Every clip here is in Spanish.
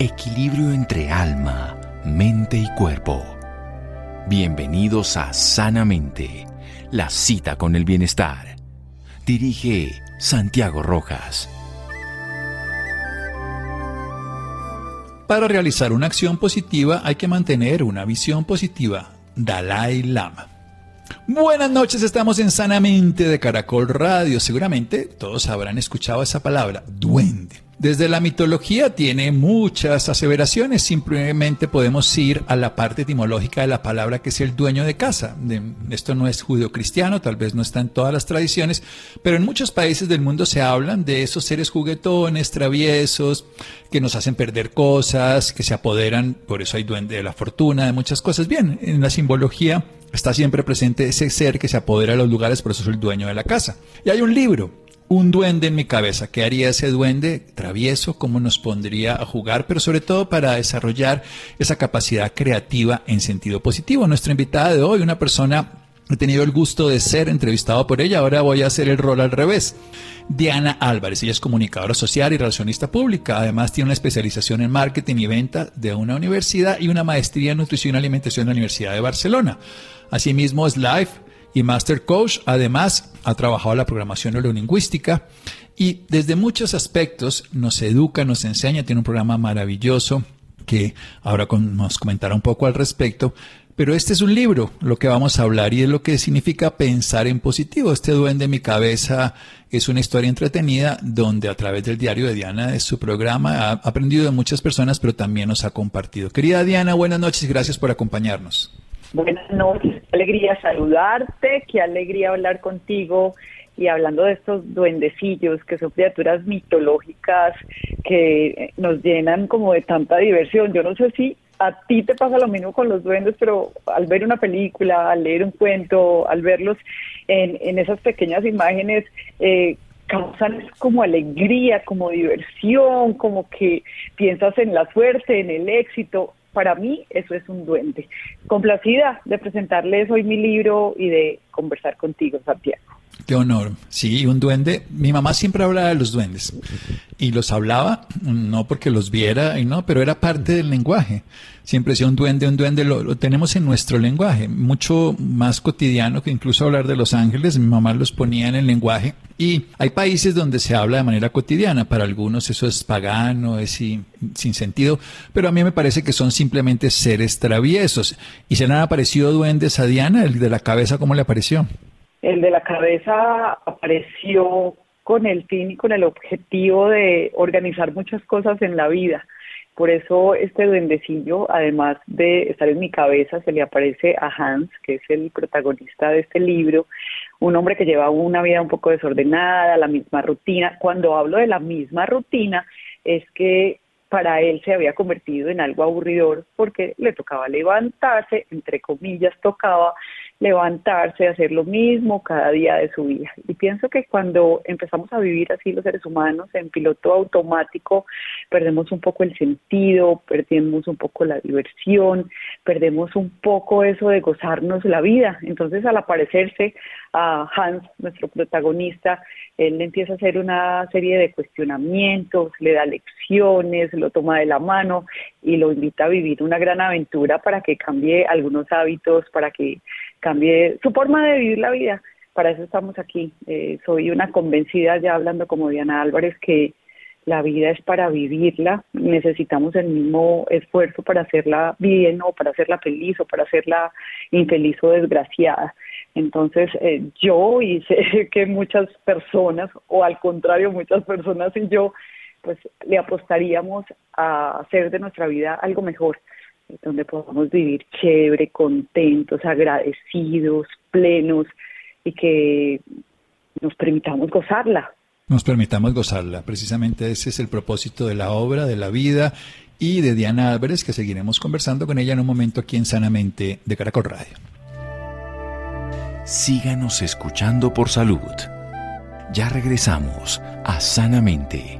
equilibrio entre alma, mente y cuerpo. Bienvenidos a Sanamente, la cita con el bienestar. Dirige Santiago Rojas. Para realizar una acción positiva hay que mantener una visión positiva. Dalai Lama. Buenas noches, estamos en Sanamente de Caracol Radio. Seguramente todos habrán escuchado esa palabra, duende. Desde la mitología tiene muchas aseveraciones, simplemente podemos ir a la parte etimológica de la palabra que es el dueño de casa. esto no es judio-cristiano, tal vez no está en todas las tradiciones, pero en muchos países del mundo se hablan de esos seres juguetones, traviesos, que nos hacen perder cosas, que se apoderan, por eso hay duende de la fortuna, de muchas cosas. Bien, en la simbología está siempre presente ese ser que se apodera de los lugares, por eso es el dueño de la casa. Y hay un libro un duende en mi cabeza. ¿Qué haría ese duende travieso? ¿Cómo nos pondría a jugar? Pero sobre todo para desarrollar esa capacidad creativa en sentido positivo. Nuestra invitada de hoy, una persona He tenido el gusto de ser entrevistado por ella, ahora voy a hacer el rol al revés. Diana Álvarez, ella es comunicadora social y relacionista pública, además tiene una especialización en marketing y venta de una universidad y una maestría en nutrición y alimentación de la Universidad de Barcelona. Asimismo es life y Master Coach. Además, ha trabajado la programación neurolingüística y desde muchos aspectos nos educa, nos enseña, tiene un programa maravilloso que ahora nos comentará un poco al respecto. Pero este es un libro, lo que vamos a hablar, y es lo que significa pensar en positivo. Este duende en mi cabeza es una historia entretenida donde a través del diario de Diana, de su programa, ha aprendido de muchas personas, pero también nos ha compartido. Querida Diana, buenas noches y gracias por acompañarnos. Buenas noches, qué alegría saludarte, qué alegría hablar contigo y hablando de estos duendecillos que son criaturas mitológicas que nos llenan como de tanta diversión. Yo no sé si a ti te pasa lo mismo con los duendes, pero al ver una película, al leer un cuento, al verlos en, esas pequeñas imágenes, eh, causan como alegría, como diversión, como que piensas en la suerte, en el éxito para mí eso es un duende. Complacida de presentarles hoy mi libro y de conversar contigo, Santiago. Qué honor. Sí, un duende. Mi mamá siempre hablaba de los duendes y los hablaba no porque los viera y no, pero era parte del lenguaje. Siempre decía un duende, un duende, lo, tenemos en nuestro lenguaje, mucho más cotidiano que incluso hablar de los ángeles. Mi mamá los ponía en el lenguaje y hay países donde se habla de manera cotidiana. Para algunos eso es pagano, es sin, sin sentido, pero a mí me parece que son simplemente seres traviesos. ¿Y se le han aparecido duendes a Diana? ¿El de la cabeza cómo le apareció? El de la cabeza apareció con el fin y con el objetivo de organizar muchas cosas en la vida. Por eso este duendecillo, además de estar en mi cabeza, se le aparece a Hans, que es el protagonista de este libro, un hombre que lleva una vida un poco desordenada, la misma rutina. Cuando hablo de la misma rutina, es que para él se había convertido en algo aburridor porque le tocaba levantarse, entre comillas tocaba, levantarse, hacer lo mismo cada día de su vida. Y pienso que cuando empezamos a vivir así los seres humanos en piloto automático, perdemos un poco el sentido, perdemos un poco la diversión, perdemos un poco eso de gozarnos la vida. Entonces al aparecerse a Hans, nuestro protagonista, él empieza a hacer una serie de cuestionamientos, le da lecciones, lo toma de la mano y lo invita a vivir una gran aventura para que cambie algunos hábitos, para que cambie su forma de vivir la vida. Para eso estamos aquí. Eh, soy una convencida, ya hablando como Diana Álvarez, que la vida es para vivirla. Necesitamos el mismo esfuerzo para hacerla bien o para hacerla feliz o para hacerla infeliz o desgraciada. Entonces, eh, yo y sé que muchas personas, o al contrario, muchas personas y yo, pues le apostaríamos a hacer de nuestra vida algo mejor donde podamos vivir chévere, contentos, agradecidos, plenos y que nos permitamos gozarla. Nos permitamos gozarla. Precisamente ese es el propósito de la obra, de la vida y de Diana Álvarez, que seguiremos conversando con ella en un momento aquí en Sanamente de Caracol Radio. Síganos escuchando por salud. Ya regresamos a Sanamente.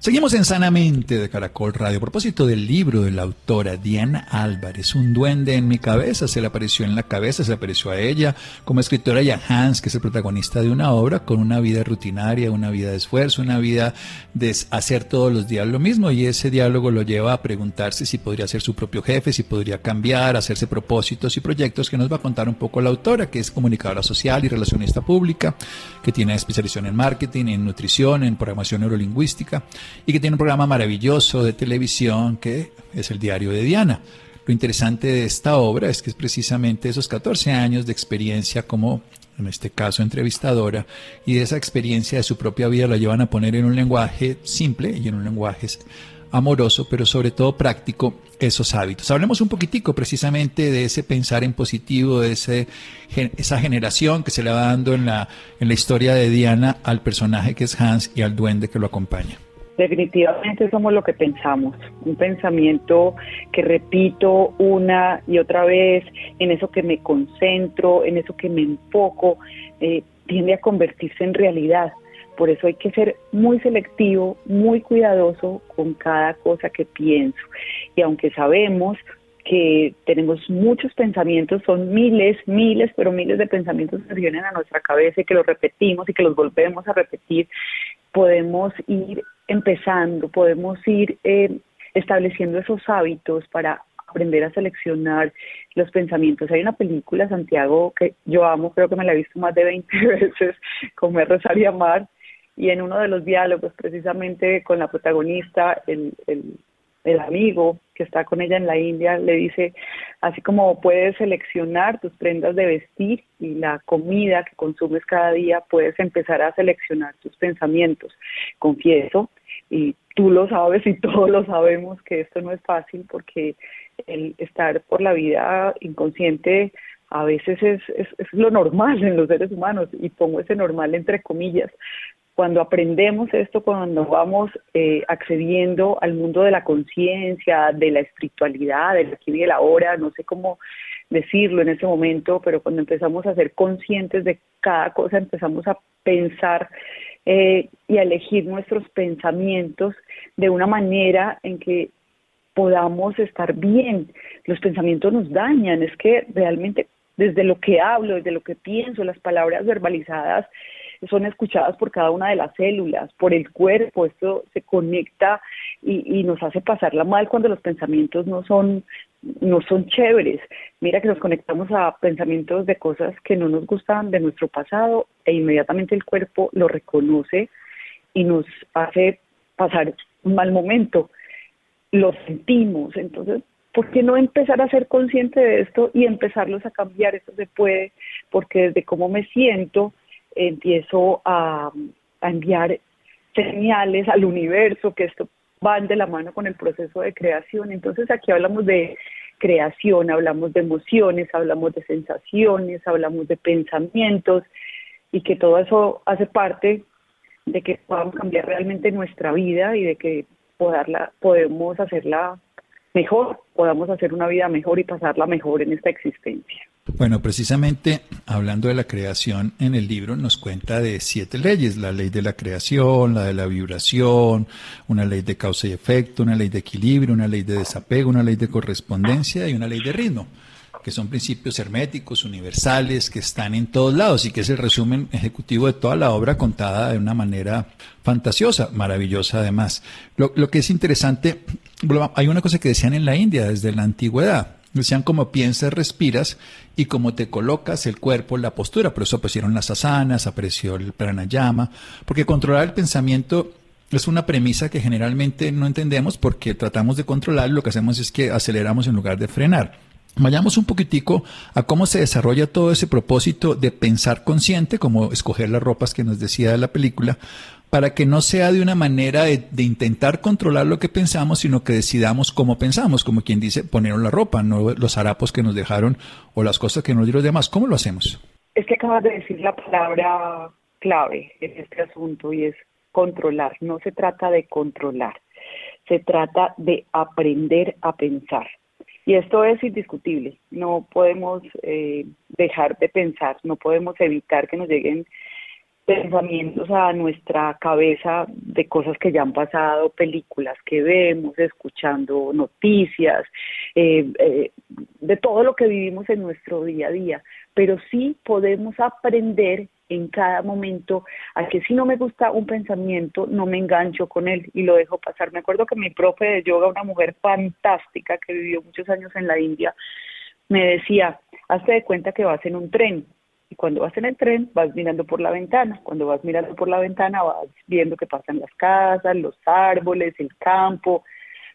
Seguimos en Sanamente de Caracol Radio. A propósito del libro de la autora Diana Álvarez, Un duende en mi cabeza, se le apareció en la cabeza, se le apareció a ella como escritora y a Hans, que es el protagonista de una obra con una vida rutinaria, una vida de esfuerzo, una vida de hacer todos los días lo mismo y ese diálogo lo lleva a preguntarse si podría ser su propio jefe, si podría cambiar, hacerse propósitos y proyectos que nos va a contar un poco la autora, que es comunicadora social y relacionista pública, que tiene especialización en marketing, en nutrición, en programación neurolingüística y que tiene un programa maravilloso de televisión que es el Diario de Diana. Lo interesante de esta obra es que es precisamente esos 14 años de experiencia como, en este caso, entrevistadora, y de esa experiencia de su propia vida la llevan a poner en un lenguaje simple y en un lenguaje amoroso, pero sobre todo práctico, esos hábitos. Hablemos un poquitico precisamente de ese pensar en positivo, de ese, esa generación que se le va dando en la, en la historia de Diana al personaje que es Hans y al duende que lo acompaña. Definitivamente somos lo que pensamos, un pensamiento que repito una y otra vez, en eso que me concentro, en eso que me enfoco, eh, tiende a convertirse en realidad. Por eso hay que ser muy selectivo, muy cuidadoso con cada cosa que pienso. Y aunque sabemos que tenemos muchos pensamientos, son miles, miles, pero miles de pensamientos que vienen a nuestra cabeza y que los repetimos y que los volvemos a repetir, podemos ir empezando, podemos ir eh, estableciendo esos hábitos para aprender a seleccionar los pensamientos. Hay una película, Santiago, que yo amo, creo que me la he visto más de 20 veces, Comer, Rezar y Amar, y en uno de los diálogos, precisamente con la protagonista, el, el, el amigo que está con ella en la India, le dice, así como puedes seleccionar tus prendas de vestir y la comida que consumes cada día, puedes empezar a seleccionar tus pensamientos. Confieso y tú lo sabes y todos lo sabemos que esto no es fácil porque el estar por la vida inconsciente a veces es, es, lo normal en los seres humanos y pongo ese normal entre comillas. Cuando aprendemos esto, cuando vamos eh, accediendo al mundo de la conciencia, de la espiritualidad, del aquí y del ahora, no sé cómo decirlo en ese momento, pero cuando empezamos a ser conscientes de cada cosa, empezamos a pensar eh, y a elegir nuestros pensamientos de una manera en que podamos estar bien. Los pensamientos nos dañan, es que realmente desde lo que hablo, desde lo que pienso, las palabras verbalizadas son escuchadas por cada una de las células, por el cuerpo, esto se conecta y, y nos hace pasarla mal cuando los pensamientos no son no son chéveres. Mira que nos conectamos a pensamientos de cosas que no nos gustan de nuestro pasado e inmediatamente el cuerpo lo reconoce y nos hace pasar un mal momento. Lo sentimos. Entonces, ¿por qué no empezar a ser consciente de esto y empezarlos a cambiar? Eso se puede, porque desde cómo me siento empiezo a, enviar señales al universo que esto van de la mano con el proceso de creación. Entonces aquí hablamos de creación, hablamos de emociones, hablamos de sensaciones, hablamos de pensamientos y que todo eso hace parte de que podamos cambiar realmente nuestra vida y de que podarla, podemos hacerla mejor, podamos hacer una vida mejor y pasarla mejor en esta existencia. Bueno, precisamente hablando de la creación en el libro nos cuenta de siete leyes, la ley de la creación, la de la vibración, una ley de causa y efecto, una ley de equilibrio, una ley de desapego, una ley de correspondencia y una ley de ritmo, que son principios herméticos, universales, que están en todos lados y que es el resumen ejecutivo de toda la obra contada de una manera fantasiosa, maravillosa además. Lo, lo que es interesante, hay una cosa que decían en la India desde la antigüedad, Decían como piensas, respiras y como te colocas el cuerpo, la postura. Por eso aparecieron las asanas, apareció el pranayama, porque controlar el pensamiento es una premisa que generalmente no entendemos porque tratamos de controlar, lo que hacemos es que aceleramos en lugar de frenar. Vayamos un poquitico a cómo se desarrolla todo ese propósito de pensar consciente, como escoger las ropas que nos decía de la película, para que no sea de una manera de, intentar controlar lo que pensamos, sino que decidamos cómo pensamos, como quien dice, poner la ropa, no los harapos que nos dejaron o las cosas que nos dieron los demás. ¿Cómo lo hacemos? Es que acabas de decir la palabra clave en este asunto y es controlar. No se trata de controlar, se trata de aprender a pensar. Y esto es indiscutible. No podemos eh, dejar de pensar, no podemos evitar que nos lleguen pensamientos a nuestra cabeza de cosas que ya han pasado, películas que vemos, escuchando noticias, eh, eh, de todo lo que vivimos en nuestro día a día. Pero sí podemos aprender en cada momento a que si no me gusta un pensamiento, no me engancho con él y lo dejo pasar. Me acuerdo que mi profe de yoga, una mujer fantástica que vivió muchos años en la India, me decía, hazte de cuenta que vas en un tren y cuando vas en el tren, vas mirando por la ventana. Cuando vas mirando por la ventana, vas viendo que pasan las casas, los árboles, el campo.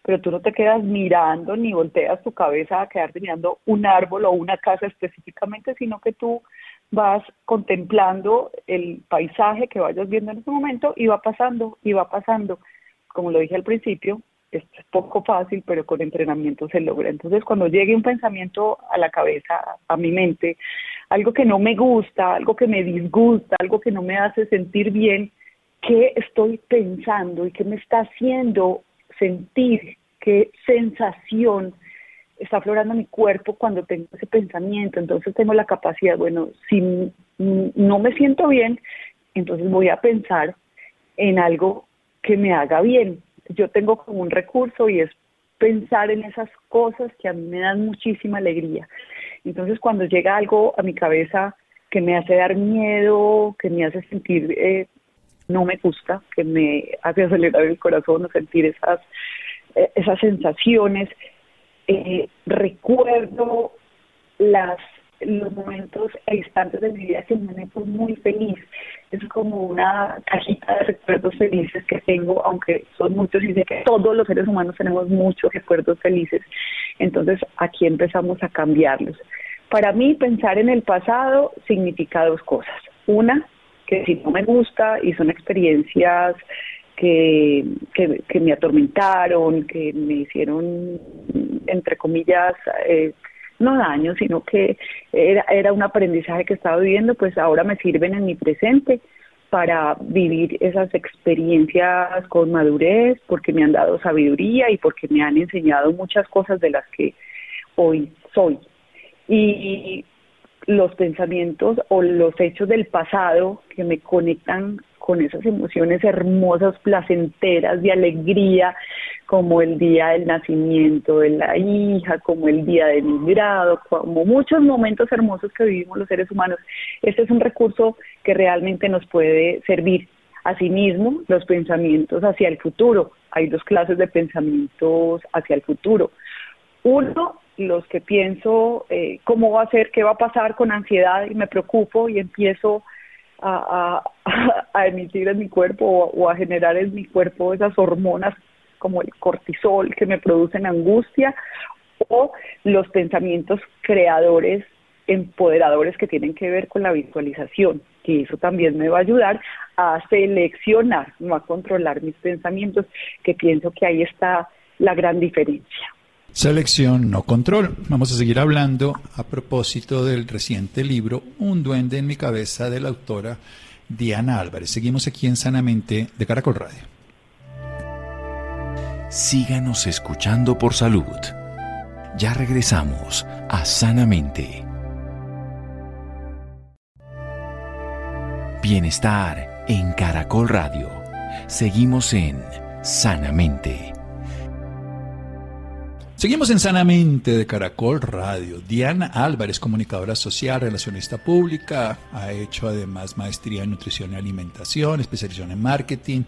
Pero tú no te quedas mirando ni volteas tu cabeza a quedarte mirando un árbol o una casa específicamente, sino que tú vas contemplando el paisaje que vayas viendo en ese momento y va pasando y va pasando. Como lo dije al principio, es poco fácil, pero con entrenamiento se logra. Entonces, cuando llegue un pensamiento a la cabeza, a mi mente, algo que no me gusta, algo que me disgusta, algo que no me hace sentir bien, ¿qué estoy pensando y qué me está haciendo sentir? ¿Qué sensación está aflorando mi cuerpo cuando tengo ese pensamiento? Entonces tengo la capacidad, bueno, si no me siento bien, entonces voy a pensar en algo que me haga bien, yo tengo como un recurso y es pensar en esas cosas que a mí me dan muchísima alegría. Entonces cuando llega algo a mi cabeza que me hace dar miedo, que me hace sentir eh, no me gusta, que me hace acelerar el corazón o sentir esas, eh, esas sensaciones, eh, recuerdo las los momentos e instantes de mi vida que me fue muy feliz. Es como una cajita de recuerdos felices que tengo, aunque son muchos y sé que todos los seres humanos tenemos muchos recuerdos felices. Entonces aquí empezamos a cambiarlos. Para mí pensar en el pasado significa dos cosas. Una, que si no me gusta y son experiencias que, que, que me atormentaron, que me hicieron, entre comillas, eh, no daño, sino que era, era un aprendizaje que estaba viviendo, pues ahora me sirven en mi presente para vivir esas experiencias con madurez, porque me han dado sabiduría y porque me han enseñado muchas cosas de las que hoy soy. Y los pensamientos o los hechos del pasado que me conectan con esas emociones hermosas, placenteras, de alegría, como el día del nacimiento de la hija, como el día de mi grado, como muchos momentos hermosos que vivimos los seres humanos. Este es un recurso que realmente nos puede servir. Asimismo, los pensamientos hacia el futuro. Hay dos clases de pensamientos hacia el futuro. Uno, los que pienso eh, cómo va a ser, qué va a pasar con ansiedad y me preocupo y empiezo a, a, emitir en mi cuerpo o, a generar en mi cuerpo esas hormonas como el cortisol que me producen angustia o los pensamientos creadores empoderadores que tienen que ver con la visualización, que eso también me va a ayudar a seleccionar, no a controlar mis pensamientos, que pienso que ahí está la gran diferencia. Selección, no control. Vamos a seguir hablando a propósito del reciente libro Un duende en mi cabeza de la autora Diana Álvarez. Seguimos aquí en Sanamente de Caracol Radio. Síganos escuchando por salud. Ya regresamos a Sanamente. Bienestar en Caracol Radio. Seguimos en Sanamente. Seguimos en Sanamente de Caracol Radio. Diana Álvarez, comunicadora social, relacionista pública, ha hecho además maestría en nutrición y alimentación, especialización en marketing,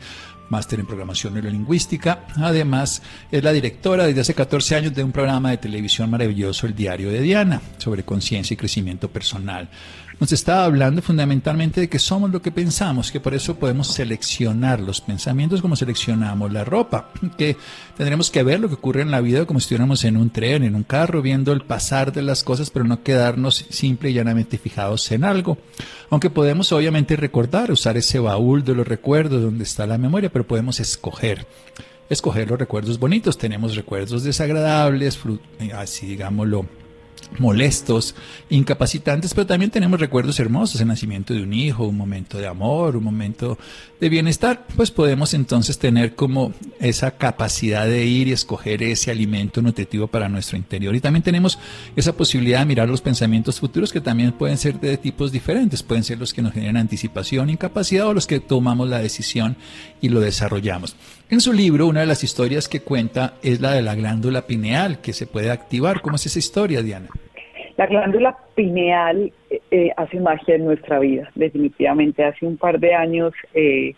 máster en programación neurolingüística. Además, es la directora desde hace 14 años de un programa de televisión maravilloso, El Diario de Diana, sobre conciencia y crecimiento personal nos estaba hablando fundamentalmente de que somos lo que pensamos, que por eso podemos seleccionar los pensamientos como seleccionamos la ropa, que tendremos que ver lo que ocurre en la vida como si estuviéramos en un tren, en un carro, viendo el pasar de las cosas, pero no quedarnos simple y llanamente fijados en algo. Aunque podemos obviamente recordar, usar ese baúl de los recuerdos donde está la memoria, pero podemos escoger escoger los recuerdos bonitos. Tenemos recuerdos desagradables, así digámoslo, molestos, incapacitantes, pero también tenemos recuerdos hermosos, el nacimiento de un hijo, un momento de amor, un momento de bienestar, pues podemos entonces tener como esa capacidad de ir y escoger ese alimento nutritivo para nuestro interior. Y también tenemos esa posibilidad de mirar los pensamientos futuros que también pueden ser de tipos diferentes, pueden ser los que nos generan anticipación, incapacidad o los que tomamos la decisión y lo desarrollamos. En su libro, una de las historias que cuenta es la de la glándula pineal, que se puede activar. ¿Cómo es esa historia, Diana? La glándula pineal eh, eh, hace magia en nuestra vida, definitivamente. Hace un par de años eh,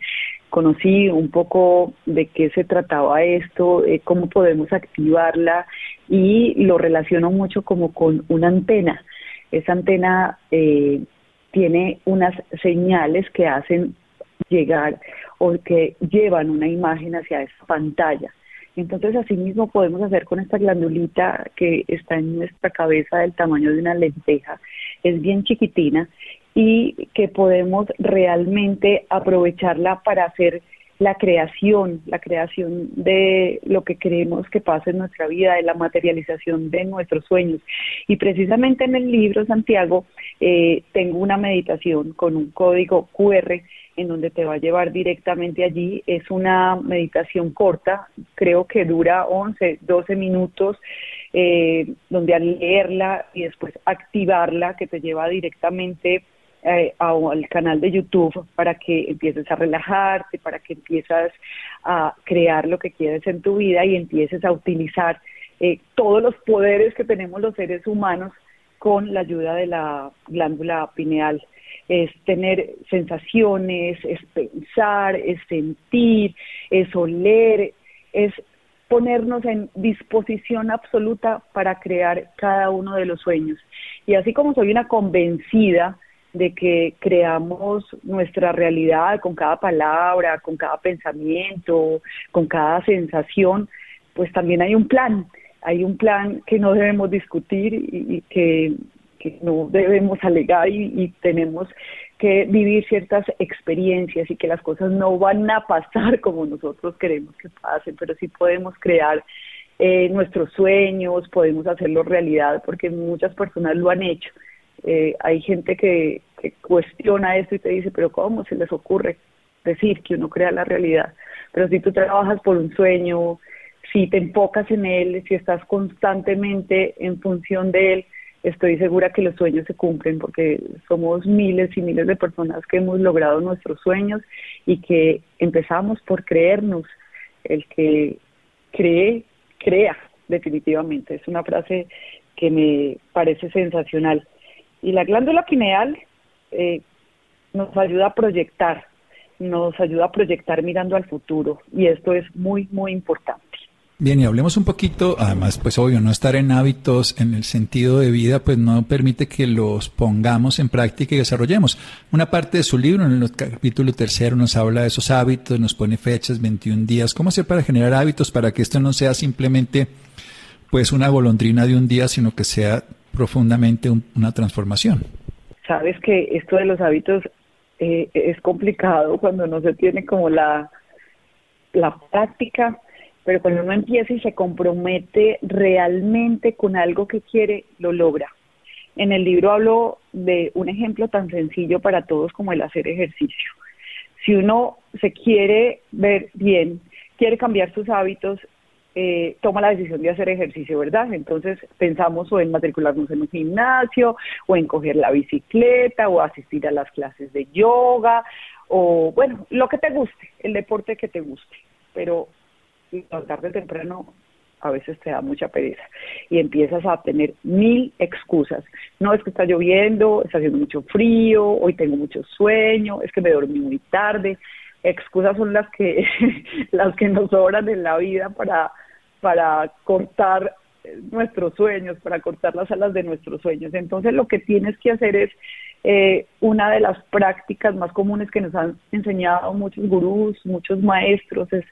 conocí un poco de qué se trataba esto, cómo podemos activarla y lo relaciono mucho como con una antena. Esa antena tiene unas señales que hacen llegar o que llevan una imagen hacia esa pantalla. Entonces, asimismo podemos hacer con esta glandulita que está en nuestra cabeza del tamaño de una lenteja, es bien chiquitina y que podemos realmente aprovecharla para hacer la creación, la creación de lo que queremos que pase en nuestra vida, de la materialización de nuestros sueños. Y precisamente en el libro, Santiago, eh, tengo una meditación con un código QR en donde te va a llevar directamente allí. Es una meditación corta, creo que dura 11, 12 minutos, eh, donde al leerla y después activarla, que te lleva directamente eh, al canal de YouTube para que empieces a relajarte, para que empieces a crear lo que quieres en tu vida y empieces a utilizar eh, todos los poderes que tenemos los seres humanos con la ayuda de la glándula pineal es tener sensaciones, es pensar, es sentir, es oler, es ponernos en disposición absoluta para crear cada uno de los sueños. Y así como soy una convencida de que creamos nuestra realidad con cada palabra, con cada pensamiento, con cada sensación, pues también hay un plan, hay un plan que no debemos discutir y, que no debemos alegar y, tenemos que vivir ciertas experiencias y que las cosas no van a pasar como nosotros queremos que pasen, pero sí podemos crear eh, nuestros sueños, podemos hacerlo realidad, porque muchas personas lo han hecho. Eh, hay gente que, cuestiona esto y te dice, pero ¿cómo se les ocurre decir que uno crea la realidad? Pero si tú trabajas por un sueño, si te enfocas en él, si estás constantemente en función de él, estoy segura que los sueños se cumplen porque somos miles y miles de personas que hemos logrado nuestros sueños y que empezamos por creernos. El que cree, crea, definitivamente. Es una frase que me parece sensacional. Y la glándula pineal eh, nos ayuda a proyectar, nos ayuda a proyectar mirando al futuro y esto es muy, muy importante. Bien, y hablemos un poquito, además, pues obvio, no estar en hábitos en el sentido de vida, pues no permite que los pongamos en práctica y desarrollemos. Una parte de su libro, en el capítulo tercero, nos habla de esos hábitos, nos pone fechas, 21 días. ¿Cómo hacer para generar hábitos para que esto no sea simplemente, pues, una golondrina de un día, sino que sea profundamente una transformación? Sabes que esto de los hábitos eh, es complicado cuando no se tiene como la, la práctica pero cuando uno empieza y se compromete realmente con algo que quiere, lo logra. En el libro hablo de un ejemplo tan sencillo para todos como el hacer ejercicio. Si uno se quiere ver bien, quiere cambiar sus hábitos, eh, toma la decisión de hacer ejercicio, ¿verdad? Entonces pensamos o en matricularnos en un gimnasio, o en coger la bicicleta, o asistir a las clases de yoga, o bueno, lo que te guste, el deporte que te guste. Pero tarde temprano a veces te da mucha pereza y empiezas a tener mil excusas. No es que está lloviendo, está haciendo mucho frío, hoy tengo mucho sueño, es que me dormí muy tarde. Excusas son las que las que nos sobran en la vida para para cortar nuestros sueños, para cortar las alas de nuestros sueños. Entonces lo que tienes que hacer es eh, una de las prácticas más comunes que nos han enseñado muchos gurús, muchos maestros, es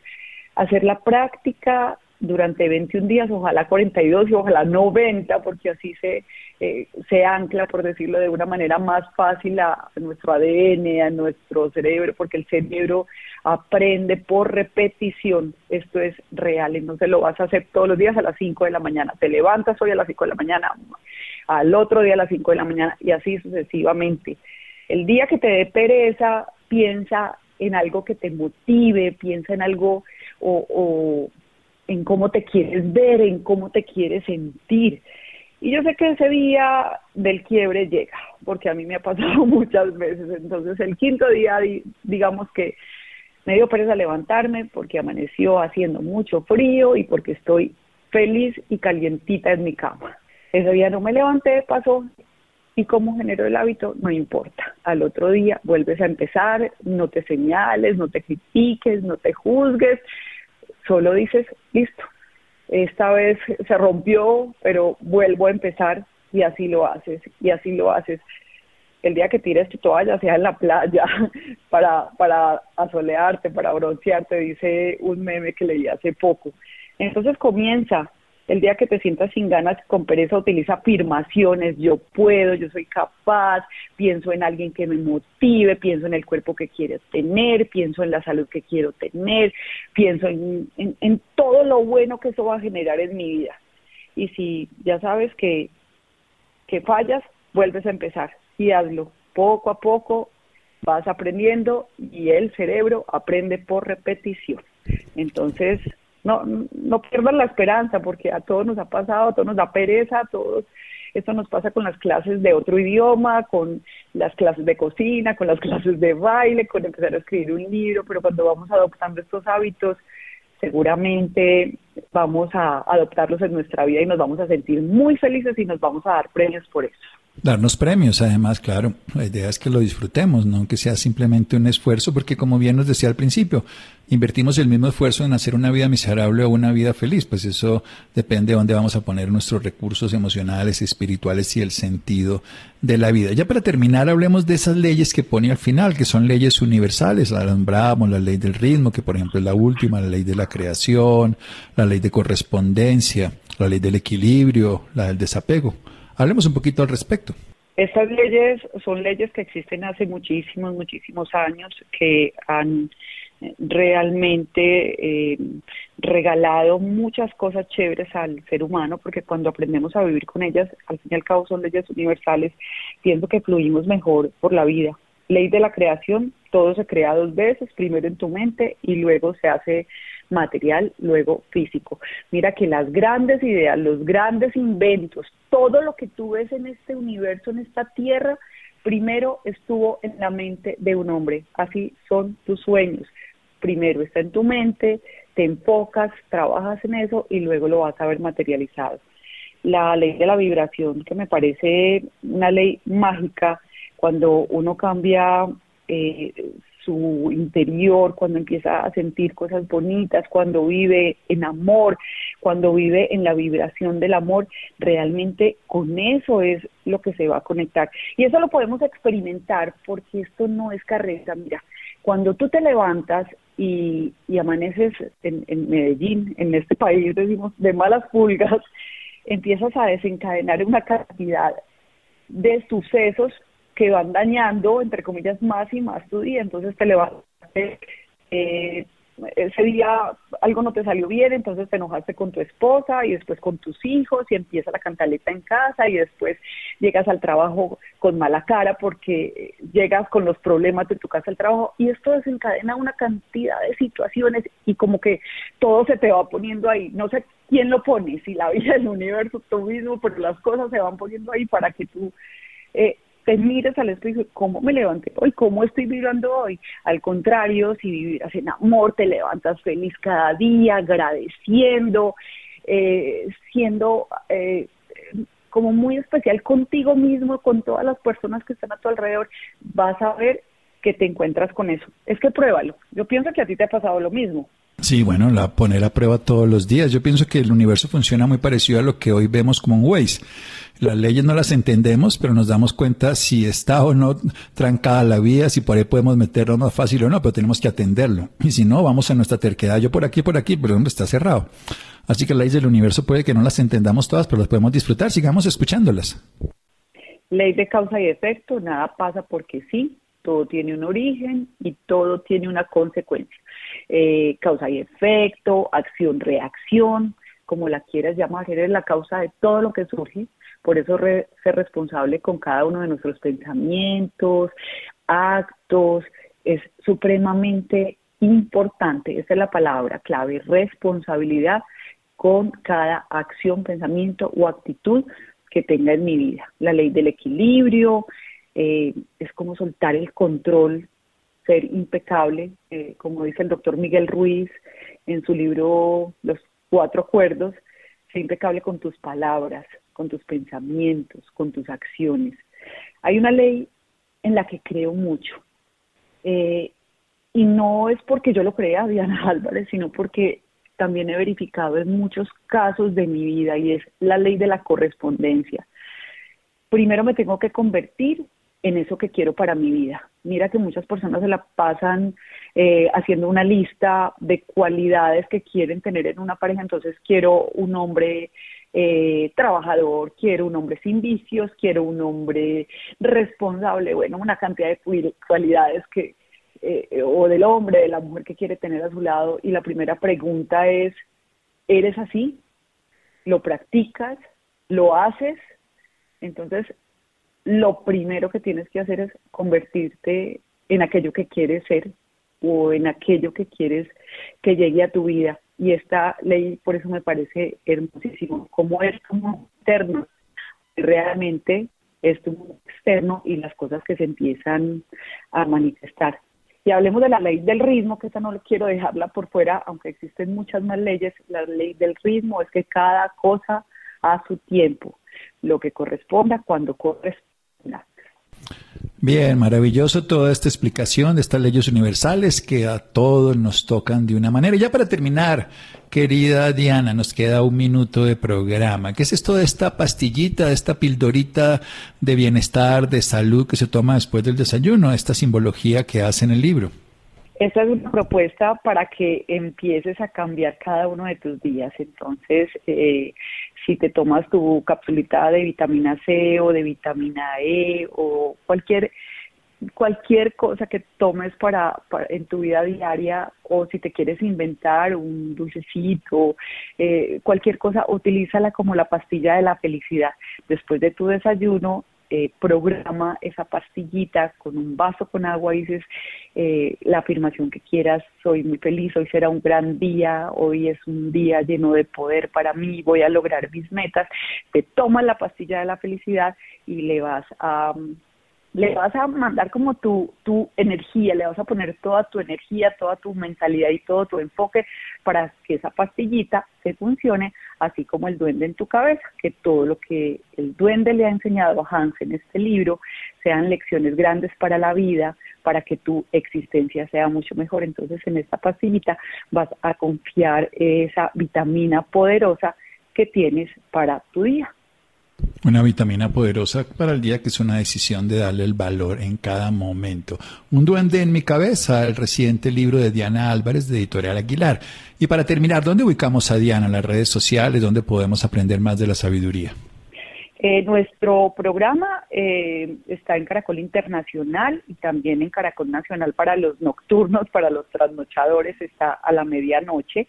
hacer la práctica durante 21 días, ojalá 42 y ojalá 90, porque así se, eh, se ancla, por decirlo de una manera más fácil, a, nuestro ADN, a nuestro cerebro, porque el cerebro aprende por repetición. Esto es real, entonces lo vas a hacer todos los días a las 5 de la mañana. Te levantas hoy a las 5 de la mañana, al otro día a las 5 de la mañana y así sucesivamente. El día que te dé pereza, piensa en algo que te motive, piensa en algo o, o en cómo te quieres ver, en cómo te quieres sentir. Y yo sé que ese día del quiebre llega, porque a mí me ha pasado muchas veces. Entonces el quinto día, digamos que me dio pereza levantarme porque amaneció haciendo mucho frío y porque estoy feliz y calientita en mi cama. Ese día no me levanté, pasó y como generó el hábito, no importa. Al otro día vuelves a empezar, no te señales, no te critiques, no te juzgues, solo dices, listo, esta vez se rompió, pero vuelvo a empezar y así lo haces, y así lo haces. El día que tires tu toalla, sea en la playa, para, para asolearte, para broncearte, dice un meme que leí hace poco. Entonces comienza, el día que te sientas sin ganas, con pereza, utiliza afirmaciones, yo puedo, yo soy capaz, pienso en alguien que me motive, pienso en el cuerpo que quiero tener, pienso en la salud que quiero tener, pienso en, en, todo lo bueno que eso va a generar en mi vida. Y si ya sabes que, que fallas, vuelves a empezar y hazlo. Poco a poco vas aprendiendo y el cerebro aprende por repetición. Entonces, no, no pierdan la esperanza porque a todos nos ha pasado, a todos nos da pereza, a todos esto nos pasa con las clases de otro idioma, con las clases de cocina, con las clases de baile, con empezar a escribir un libro, pero cuando vamos adoptando estos hábitos, seguramente vamos a adoptarlos en nuestra vida y nos vamos a sentir muy felices y nos vamos a dar premios por eso. Darnos premios, además, claro. La idea es que lo disfrutemos, no que sea simplemente un esfuerzo, porque como bien nos decía al principio, invertimos el mismo esfuerzo en hacer una vida miserable o una vida feliz, pues eso depende de dónde vamos a poner nuestros recursos emocionales, espirituales y el sentido de la vida. Ya para terminar, hablemos de esas leyes que pone al final, que son leyes universales, la nombramos, la ley del ritmo, que por ejemplo es la última, la ley de la creación, la ley de correspondencia, la ley del equilibrio, la del desapego. Hablemos un poquito al respecto. Estas leyes son leyes que existen hace muchísimos, muchísimos años, que han eh, realmente eh, regalado muchas cosas chéveres al ser humano, porque cuando aprendemos a vivir con ellas, al fin y al cabo son leyes universales, pienso que fluimos mejor por la vida. Ley de la creación, todo se crea dos veces, primero en tu mente y luego se hace material, luego físico. Mira que las grandes ideas, los grandes inventos, todo lo que tú ves en este universo, en esta tierra, primero estuvo en la mente de un hombre. Así son tus sueños. Primero está en tu mente, te enfocas, trabajas en eso y luego lo vas a ver materializado. La ley de la vibración, que me parece una ley mágica, cuando uno cambia eh, su interior, cuando empieza a sentir cosas bonitas, cuando vive en amor, cuando vive en la vibración del amor, realmente con eso es lo que se va a conectar. Y eso lo podemos experimentar porque esto no es carrera, mira, cuando tú te levantas y, amaneces en, en Medellín, en este país, decimos, de malas pulgas, empiezas a desencadenar una cantidad de sucesos que van dañando, entre comillas, más y más tu día. Entonces te levantaste, eh, ese día algo no te salió bien, entonces te enojaste con tu esposa y después con tus hijos y empieza la cantaleta en casa y después llegas al trabajo con mala cara porque llegas con los problemas de tu casa al trabajo y esto desencadena una cantidad de situaciones y como que todo se te va poniendo ahí. No sé quién lo pone, si la vida, del universo, tú mismo, pero las cosas se van poniendo ahí para que tú eh, te miras al espejo y ¿cómo me levanté hoy? ¿Cómo estoy vibrando hoy? Al contrario, si vivieras en amor, te levantas feliz cada día, agradeciendo, eh, siendo eh, como muy especial contigo mismo, con todas las personas que están a tu alrededor, vas a ver que te encuentras con eso. Es que pruébalo. Yo pienso que a ti te ha pasado lo mismo. Sí, bueno, la poner a prueba todos los días. Yo pienso que el universo funciona muy parecido a lo que hoy vemos como un Waze. Las leyes no las entendemos, pero nos damos cuenta si está o no trancada la vía, si por ahí podemos meterlo más fácil o no, pero tenemos que atenderlo. Y si no, vamos a nuestra terquedad. Yo por aquí, por aquí, pero ¿dónde está cerrado? Así que las leyes del universo puede que no las entendamos todas, pero las podemos disfrutar. Sigamos escuchándolas. Ley de causa y efecto, nada pasa porque sí, todo tiene un origen y todo tiene una consecuencia. Eh, causa y efecto, acción-reacción, como la quieras llamar, eres la causa de todo lo que surge, por eso ser responsable con cada uno de nuestros pensamientos, actos, es supremamente importante, esa es la palabra clave, responsabilidad con cada acción, pensamiento o actitud que tenga en mi vida. La ley del equilibrio eh, es como soltar el control, ser impecable, eh, como dice el doctor Miguel Ruiz en su libro Los Cuatro Acuerdos, ser impecable con tus palabras, con tus pensamientos, con tus acciones. Hay una ley en la que creo mucho. Eh, y no es porque yo lo crea, Diana Álvarez, sino porque también he verificado en muchos casos de mi vida y es la ley de la correspondencia. Primero me tengo que convertir en eso que quiero para mi vida. Mira que muchas personas se la pasan eh, haciendo una lista de cualidades que quieren tener en una pareja. Entonces quiero un hombre eh, trabajador, quiero un hombre sin vicios, quiero un hombre responsable, bueno, una cantidad de cualidades que, eh, o del hombre, de la mujer que quiere tener a su lado. Y la primera pregunta es, ¿eres así? ¿Lo practicas? ¿Lo haces? Entonces, lo primero que tienes que hacer es convertirte en aquello que quieres ser o en aquello que quieres que llegue a tu vida. Y esta ley, por eso me parece hermosísimo, como es como externo, realmente es tu externo y las cosas que se empiezan a manifestar. Y hablemos de la ley del ritmo, que esta no lo quiero dejarla por fuera, aunque existen muchas más leyes. La ley del ritmo es que cada cosa a su tiempo, lo que corresponda cuando corresponda. Bien, maravilloso toda esta explicación de estas leyes universales que a todos nos tocan de una manera. Y ya para terminar, querida Diana, nos queda un minuto de programa. ¿Qué es esto de esta pastillita, de esta pildorita de bienestar, de salud que se toma después del desayuno? Esta simbología que hace en el libro. Esta es una propuesta para que empieces a cambiar cada uno de tus días. Entonces, eh, si te tomas tu capsulita de vitamina C o de vitamina E o cualquier cualquier cosa que tomes para, en tu vida diaria o si te quieres inventar un dulcecito, eh, cualquier cosa, utilízala como la pastilla de la felicidad. Después de tu desayuno, eh, programa esa pastillita con un vaso con agua y dices eh, la afirmación que quieras, soy muy feliz, hoy será un gran día, hoy es un día lleno de poder para mí, voy a lograr mis metas, te tomas la pastilla de la felicidad y le vas a le vas a mandar como tu, tu energía, le vas a poner toda tu energía, toda tu mentalidad y todo tu enfoque para que esa pastillita se funcione, así como el duende en tu cabeza, que todo lo que el duende le ha enseñado a Hans en este libro sean lecciones grandes para la vida, para que tu existencia sea mucho mejor. Entonces en esta pastillita vas a confiar esa vitamina poderosa que tienes para tu día. Una vitamina poderosa para el día que es una decisión de darle el valor en cada momento. Un duende en mi cabeza, el reciente libro de Diana Álvarez de Editorial Aguilar. Y para terminar, ¿dónde ubicamos a Diana? En las redes sociales, ¿dónde podemos aprender más de la sabiduría? Eh, nuestro programa eh, está en Caracol Internacional y también en Caracol Nacional para los nocturnos, para los trasnochadores, está a la medianoche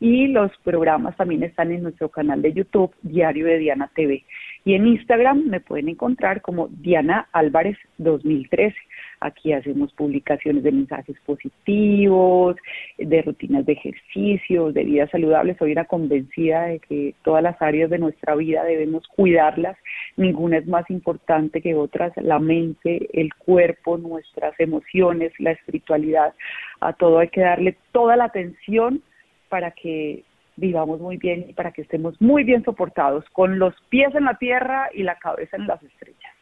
y los programas también están en nuestro canal de YouTube, Diario de Diana TV. Y en Instagram me pueden encontrar como Diana Álvarez 2013. Aquí hacemos publicaciones de mensajes positivos, de rutinas de ejercicios, de vida saludable. Soy una convencida de que todas las áreas de nuestra vida debemos cuidarlas. Ninguna es más importante que otras. La mente, el cuerpo, nuestras emociones, la espiritualidad. A todo hay que darle toda la atención para que vivamos muy bien y para que estemos muy bien soportados, con los pies en la tierra y la cabeza en las estrellas.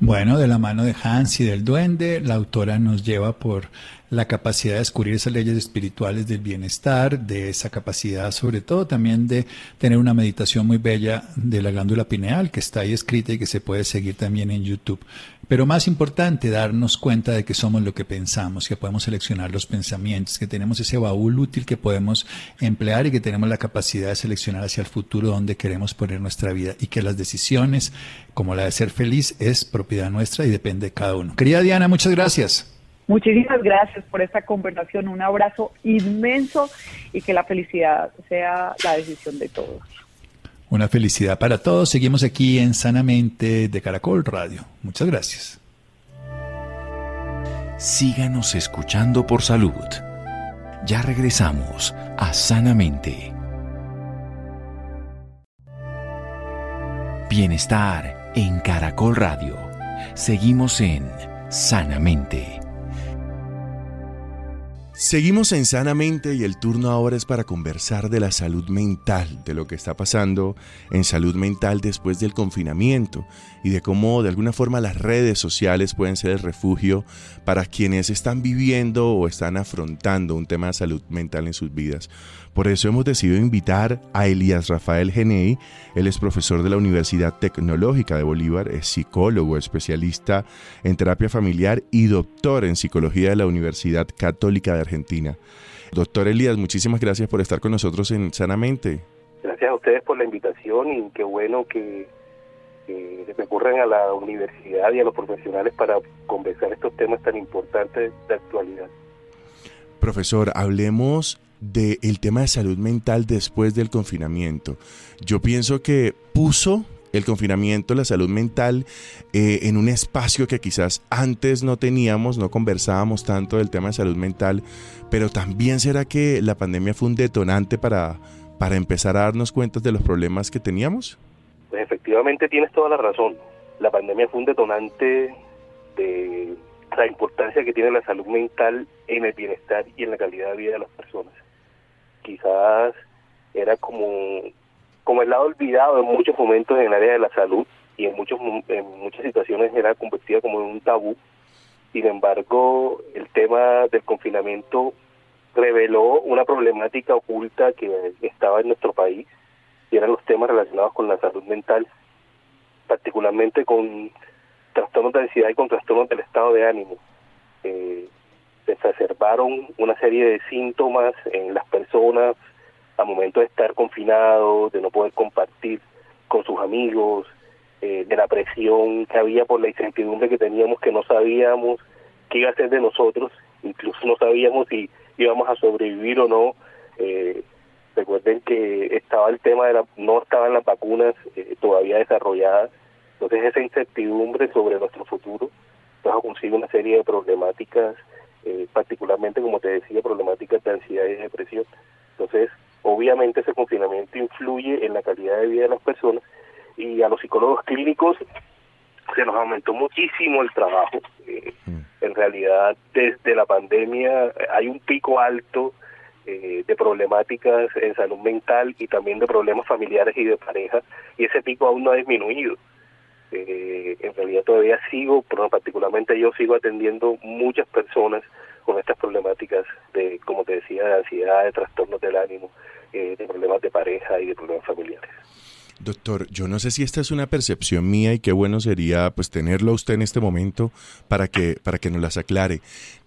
Bueno, de la mano de Hans y del duende, la autora nos lleva por la capacidad de descubrir esas leyes espirituales del bienestar, de esa capacidad sobre todo también de tener una meditación muy bella de la glándula pineal que está ahí escrita y que se puede seguir también en YouTube. Pero más importante, darnos cuenta de que somos lo que pensamos, que podemos seleccionar los pensamientos, que tenemos ese baúl útil que podemos emplear y que tenemos la capacidad de seleccionar hacia el futuro donde queremos poner nuestra vida y que las decisiones, como la de ser feliz, es propiedad nuestra y depende de cada uno. Querida Diana, muchas gracias. Muchísimas gracias por esta conversación, un abrazo inmenso y que la felicidad sea la decisión de todos. Una felicidad para todos. Seguimos aquí en Sanamente de Caracol Radio. Muchas gracias. Síganos escuchando por salud. Ya regresamos a Sanamente. Bienestar en Caracol Radio. Seguimos en Sanamente. Seguimos en Sanamente y el turno ahora es para conversar de la salud mental, de lo que está pasando en salud mental después del confinamiento y de cómo de alguna forma las redes sociales pueden ser el refugio para quienes están viviendo o están afrontando un tema de salud mental en sus vidas. Por eso hemos decidido invitar a Elías Rafael Genei. Él es profesor de la Universidad Tecnológica de Bolívar, es psicólogo, especialista en terapia familiar y doctor en psicología de la Universidad Católica de Argentina. Doctor Elías, muchísimas gracias por estar con nosotros en Sanamente. Gracias a ustedes por la invitación y qué bueno que, que recurran a la universidad y a los profesionales para conversar estos temas tan importantes de actualidad. Profesor, hablemos del tema de salud mental después del confinamiento. Yo pienso que puso el confinamiento, la salud mental, eh, en un espacio que quizás antes no teníamos, no conversábamos tanto del tema de salud mental, pero también será que la pandemia fue un detonante para, para empezar a darnos cuenta de los problemas que teníamos? Pues efectivamente tienes toda la razón. La pandemia fue un detonante de la importancia que tiene la salud mental en el bienestar y en la calidad de vida de las personas quizás era como, como el lado olvidado en muchos momentos en el área de la salud y en, muchos, en muchas situaciones era convertida como en un tabú. Sin embargo, el tema del confinamiento reveló una problemática oculta que estaba en nuestro país y eran los temas relacionados con la salud mental, particularmente con trastornos de ansiedad y con trastornos del estado de ánimo. Eh, se exacerbaron una serie de síntomas en las personas a momento de estar confinados, de no poder compartir con sus amigos, eh, de la presión que había por la incertidumbre que teníamos, que no sabíamos qué iba a ser de nosotros, incluso no sabíamos si íbamos a sobrevivir o no. Eh, recuerden que estaba el tema de la, no estaban las vacunas eh, todavía desarrolladas, entonces esa incertidumbre sobre nuestro futuro nos consigue una serie de problemáticas eh, particularmente, como te decía, problemáticas de ansiedad y depresión. Entonces, obviamente ese confinamiento influye en la calidad de vida de las personas y a los psicólogos clínicos se nos aumentó muchísimo el trabajo. Eh, mm. En realidad, desde la pandemia hay un pico alto eh, de problemáticas en salud mental y también de problemas familiares y de pareja, y ese pico aún no ha disminuido. Eh, en realidad todavía sigo, particularmente yo sigo atendiendo muchas personas con estas problemáticas de, como te decía, de ansiedad, de trastornos del ánimo, eh, de problemas de pareja y de problemas familiares. Doctor, yo no sé si esta es una percepción mía y qué bueno sería pues tenerlo usted en este momento para que para que nos las aclare.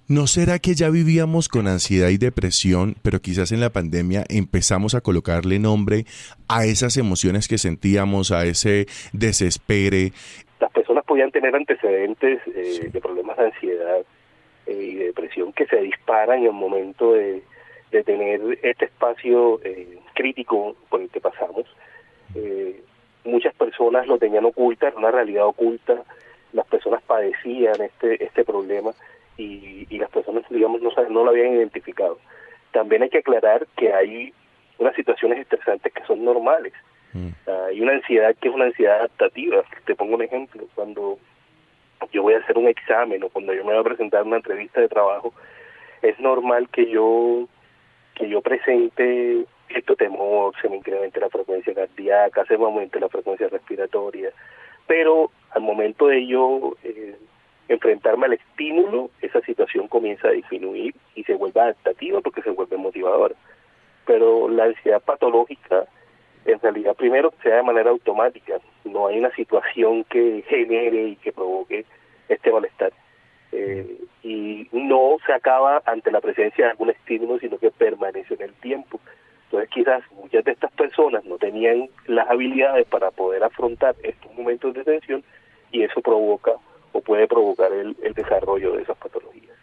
¿No será que ya vivíamos con ansiedad y depresión, pero quizás en la pandemia empezamos a colocarle nombre a esas emociones que sentíamos, a ese desespere? Las personas podían tener antecedentes eh, de problemas de ansiedad eh, y de depresión que se disparan en el momento de, tener este espacio eh, crítico por el que pasamos. muchas personas lo tenían oculta, era una realidad oculta, las personas padecían este, este problema y, y las personas, digamos, no, no lo habían identificado. También hay que aclarar que hay unas situaciones estresantes que son normales. Mm. Hay una ansiedad que es una ansiedad adaptativa. Te pongo un ejemplo. Cuando yo voy a hacer un examen o cuando yo me voy a presentar una entrevista de trabajo, es normal que yo que yo presente cierto temor, se me incremente la frecuencia cardíaca, se me aumente la frecuencia respiratoria, pero al momento de yo eh, enfrentarme al estímulo, esa situación comienza a disminuir y se vuelve adaptativa porque se vuelve motivadora. Pero la ansiedad patológica, en realidad, primero se da de manera automática. No hay una situación que genere y que provoque este malestar. Eh, y no se acaba ante la presencia de algún estímulo, sino que permanece en el tiempo. Entonces quizás muchas de estas personas no tenían las habilidades para poder afrontar estos momentos de tensión y eso provoca puede provocar el, desarrollo de esas patologías.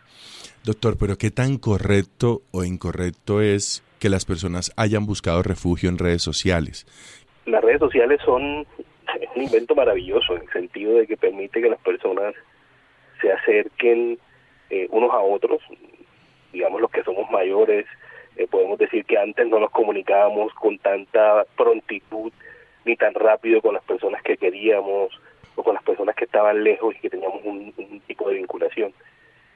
Doctor, pero ¿qué tan correcto o incorrecto es que las personas hayan buscado refugio en redes sociales? Las redes sociales son un invento maravilloso en el sentido de que permite que las personas se acerquen eh, unos a otros, digamos los que somos mayores, eh, podemos decir que antes no nos comunicábamos con tanta prontitud ni tan rápido con las personas que queríamos o con las personas que estaban lejos y que teníamos un, tipo de vinculación.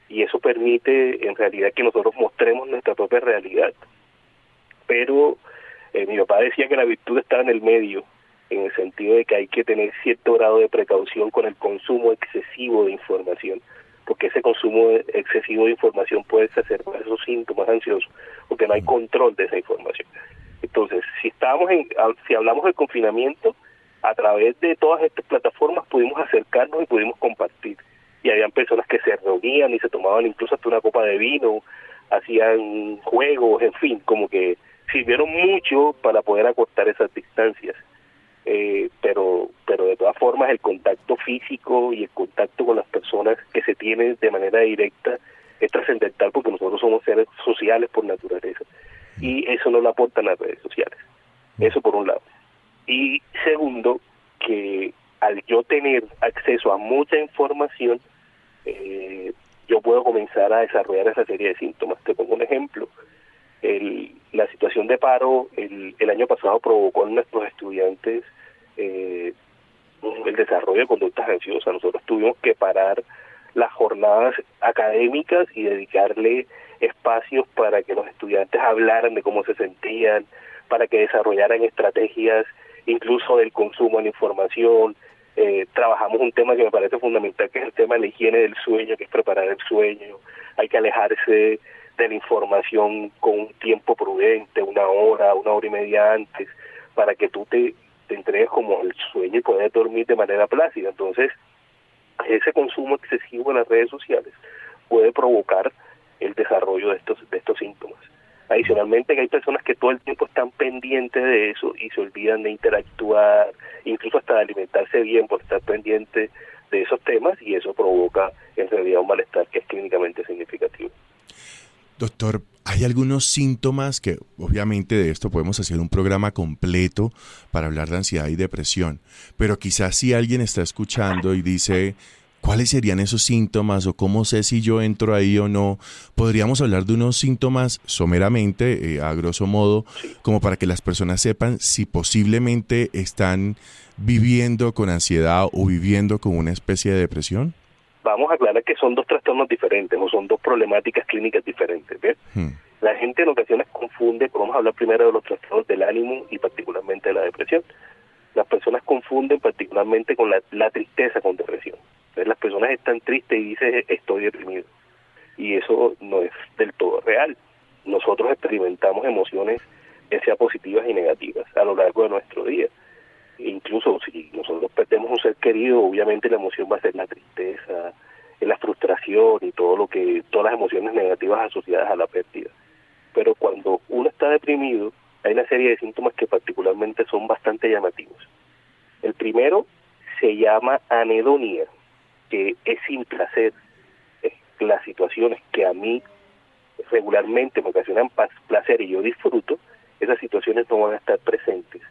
Y eso permite en realidad que nosotros mostremos nuestra propia realidad. Pero eh, mi papá decía que la virtud está en el medio, en el sentido de que hay que tener cierto grado de precaución con el consumo excesivo de información porque ese consumo excesivo de información puede exacerbar esos síntomas ansiosos, porque no hay control de esa información. Entonces, si estábamos en, si hablamos del confinamiento, a través de todas estas plataformas pudimos acercarnos y pudimos compartir. Y habían personas que se reunían y se tomaban incluso hasta una copa de vino, hacían juegos, en fin, como que sirvieron mucho para poder acortar esas distancias. Eh, pero pero de todas formas el contacto físico y el contacto con las personas que se tienen de manera directa es trascendental porque nosotros somos seres sociales por naturaleza y eso no lo aportan las redes sociales. Eso por un lado. Y segundo, que al yo tener acceso a mucha información, eh, yo puedo comenzar a desarrollar esa serie de síntomas. Te pongo un ejemplo. El, la situación de paro el, el año pasado provocó en nuestros estudiantes eh, el desarrollo de conductas ansiosas. Nosotros tuvimos que parar las jornadas académicas y dedicarle espacios para que los estudiantes hablaran de cómo se sentían, para que desarrollaran estrategias incluso del consumo de la información. Eh, trabajamos un tema que me parece fundamental, que es el tema de la higiene del sueño, que es preparar el sueño. Hay que alejarse de la información con un tiempo prudente, una hora, una hora y media antes, para que tú te te entregues como el sueño y poder dormir de manera plácida. Entonces, ese consumo excesivo en las redes sociales puede provocar el desarrollo de estos, de estos síntomas. Adicionalmente, que hay personas que todo el tiempo están pendientes de eso y se olvidan de interactuar, incluso hasta de alimentarse bien por estar pendientes de esos temas y eso provoca en realidad un malestar que es clínicamente significativo. Doctor, hay algunos síntomas que obviamente de esto podemos hacer un programa completo para hablar de ansiedad y depresión, pero quizás si alguien está escuchando y dice, ¿cuáles serían esos síntomas o cómo sé si yo entro ahí o no? Podríamos hablar de unos síntomas someramente, eh, a grosso modo, como para que las personas sepan si posiblemente están viviendo con ansiedad o viviendo con una especie de depresión vamos a aclarar que son dos trastornos diferentes o son dos problemáticas clínicas diferentes. ¿ves? Hmm. La gente en ocasiones confunde, vamos a hablar primero de los trastornos del ánimo y particularmente de la depresión. Las personas confunden particularmente con la, tristeza con depresión. Entonces, las personas están tristes y dicen estoy deprimido. Y eso no es del todo real. Nosotros experimentamos emociones, ya sea positivas y negativas, a lo largo de nuestro día incluso si nosotros perdemos un ser querido, obviamente la emoción va a ser la tristeza, la frustración y todo lo que, todas las emociones negativas asociadas a la pérdida. Pero cuando uno está deprimido, hay una serie de síntomas que particularmente son bastante llamativos. El primero se llama anedonia, que es sin placer. las situaciones que a mí regularmente me ocasionan placer y yo disfruto, esas situaciones no van a estar presentes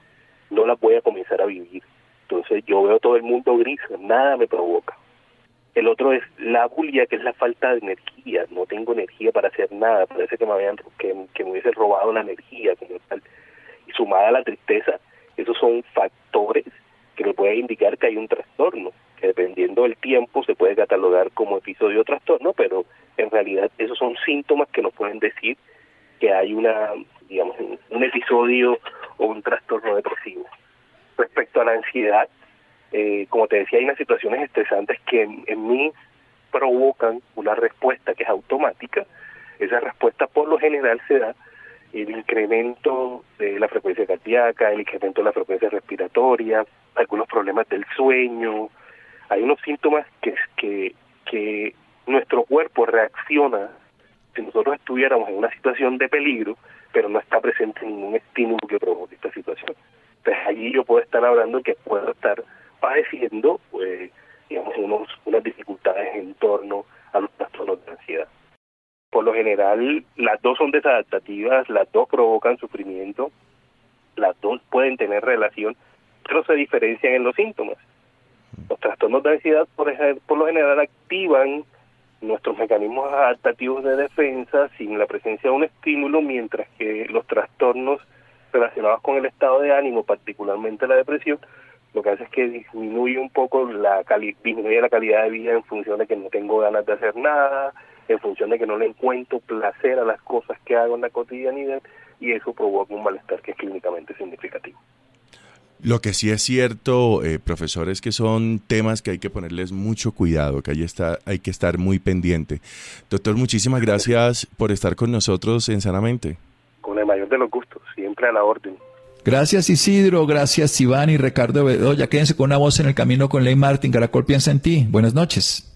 no la voy a comenzar a vivir. Entonces yo veo todo el mundo gris, nada me provoca. El otro es la bulia, que es la falta de energía. No tengo energía para hacer nada. Parece que me habían que, me hubiese robado la energía como tal. Y sumada a la tristeza, esos son factores que me pueden indicar que hay un trastorno, que dependiendo del tiempo se puede catalogar como episodio o trastorno, pero en realidad esos son síntomas que nos pueden decir que hay una, digamos, un episodio o un trastorno depresivo. Respecto a la ansiedad, eh, como te decía, hay unas situaciones estresantes que en, mí provocan una respuesta que es automática. Esa respuesta por lo general se da el incremento de la frecuencia cardíaca, el incremento de la frecuencia respiratoria, algunos problemas del sueño. Hay unos síntomas que, que, que nuestro cuerpo reacciona si nosotros estuviéramos en una situación de peligro, pero no está presente ningún estímulo que provoque esta situación. Entonces allí yo puedo estar hablando que puedo estar padeciendo, pues, digamos, unos, unas dificultades en torno a los trastornos de ansiedad. general las dos son desadaptativas, las dos provocan sufrimiento, las dos pueden tener relación, pero se diferencian en los síntomas. Los trastornos de ansiedad, por, por lo general, activan nuestros mecanismos adaptativos de defensa sin la presencia de un estímulo, mientras que los trastornos relacionados con el estado de ánimo, particularmente la depresión, lo que hace es que disminuye un poco la disminuye la calidad de vida en función de que no tengo ganas de hacer nada, en función de que no le encuentro placer a las cosas que hago en la cotidianidad y eso provoca un malestar que es clínicamente significativo. Lo que sí es cierto, eh, profesor, es que son temas que hay que ponerles mucho cuidado, que hay, está, hay que estar muy pendiente. Doctor, muchísimas gracias por estar con nosotros en Sanamente. Con el mayor de los gustos, siempre a la orden. Gracias Isidro, gracias Iván y Ricardo Bedoya. Quédense con una voz en el camino con Ley Martín. Caracol piensa en ti. Buenas noches.